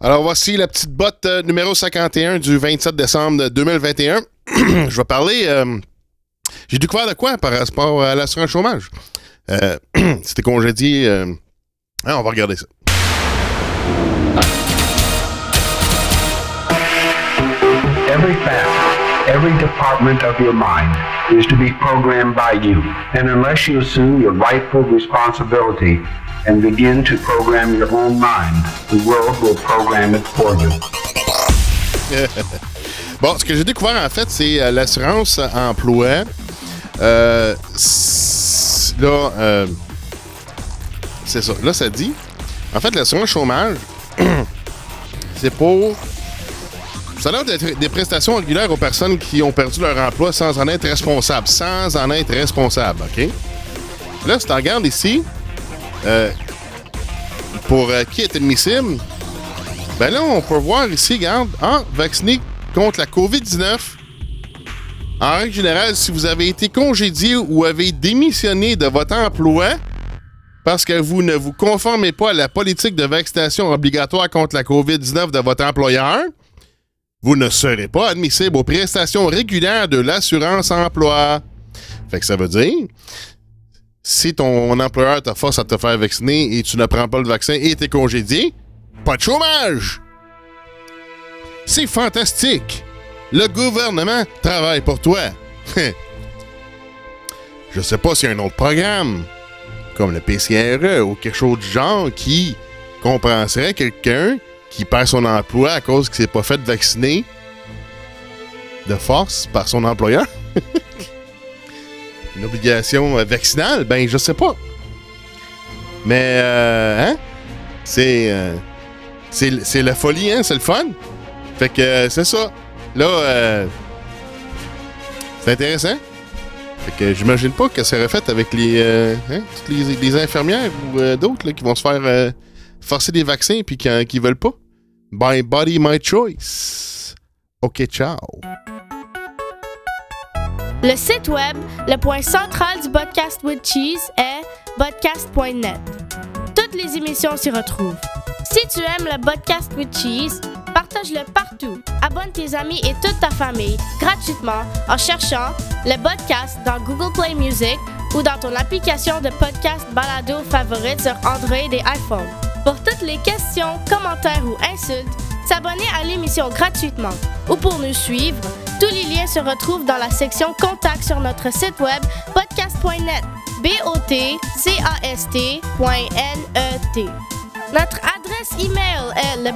Alors voici la petite botte euh, numéro 51 du 27 décembre 2021. Je vais parler... euh, J'ai découvert de quoi par rapport à l'assurance chômage. Euh, C'était congédié... euh, hein, on va regarder ça. Every every department of your mind is to be programmed by you. And unless you assume your rightful responsibility and begin to program your own mind, the world will program it for you. Bon, ce que j'ai découvert en fait, c'est euh, l'assurance emploi. Euh, là, euh, c'est ça. Là, ça dit. En fait, l'assurance chômage, c'est pour. Ça a l'air d'être des prestations régulières aux personnes qui ont perdu leur emploi sans en être responsables. Sans en être responsables, OK? Là, si tu regardes ici, euh, pour euh, qui est admissible, ben là, on peut voir ici, regarde, ah, vacciné contre la COVID-19. En règle générale, si vous avez été congédié ou avez démissionné de votre emploi parce que vous ne vous conformez pas à la politique de vaccination obligatoire contre la COVID-19 de votre employeur, vous ne serez pas admissible aux prestations régulières de l'assurance emploi. Fait que ça veut dire, si ton employeur te force à te faire vacciner et tu ne prends pas le vaccin et t'es congédié, pas de chômage! C'est fantastique! Le gouvernement travaille pour toi. Je sais pas s'il y a un autre programme, comme le PCRE ou quelque chose du genre, qui compenserait quelqu'un qui perd son emploi à cause qu'il s'est pas fait vacciner de force par son employeur. Une obligation euh, vaccinale, ben je sais pas. Mais, euh, hein? C'est. euh, c'est la folie, hein? C'est le fun. Fait que euh, c'est ça. Là, euh, c'est intéressant. Fait que j'imagine pas que ça serait fait avec les, hein, toutes les, infirmières ou d'autres qui vont se faire forcer des vaccins puis qui, euh, qui veulent pas? My body, my choice. OK, ciao. Le site web, le point central du podcast with cheese est podcast.net. Toutes les émissions s'y retrouvent. Si tu aimes le podcast with cheese, partage-le partout. Abonne tes amis et toute ta famille gratuitement en cherchant le podcast dans Google Play Music ou dans ton application de podcast balado favorite sur Android et iPhone. Pour toutes les questions, commentaires ou insultes, s'abonner à l'émission gratuitement ou pour nous suivre, tous les liens se retrouvent dans la section Contact sur notre site web podcast.net. B-O-T-C-A-S-T.net. Notre adresse email est le.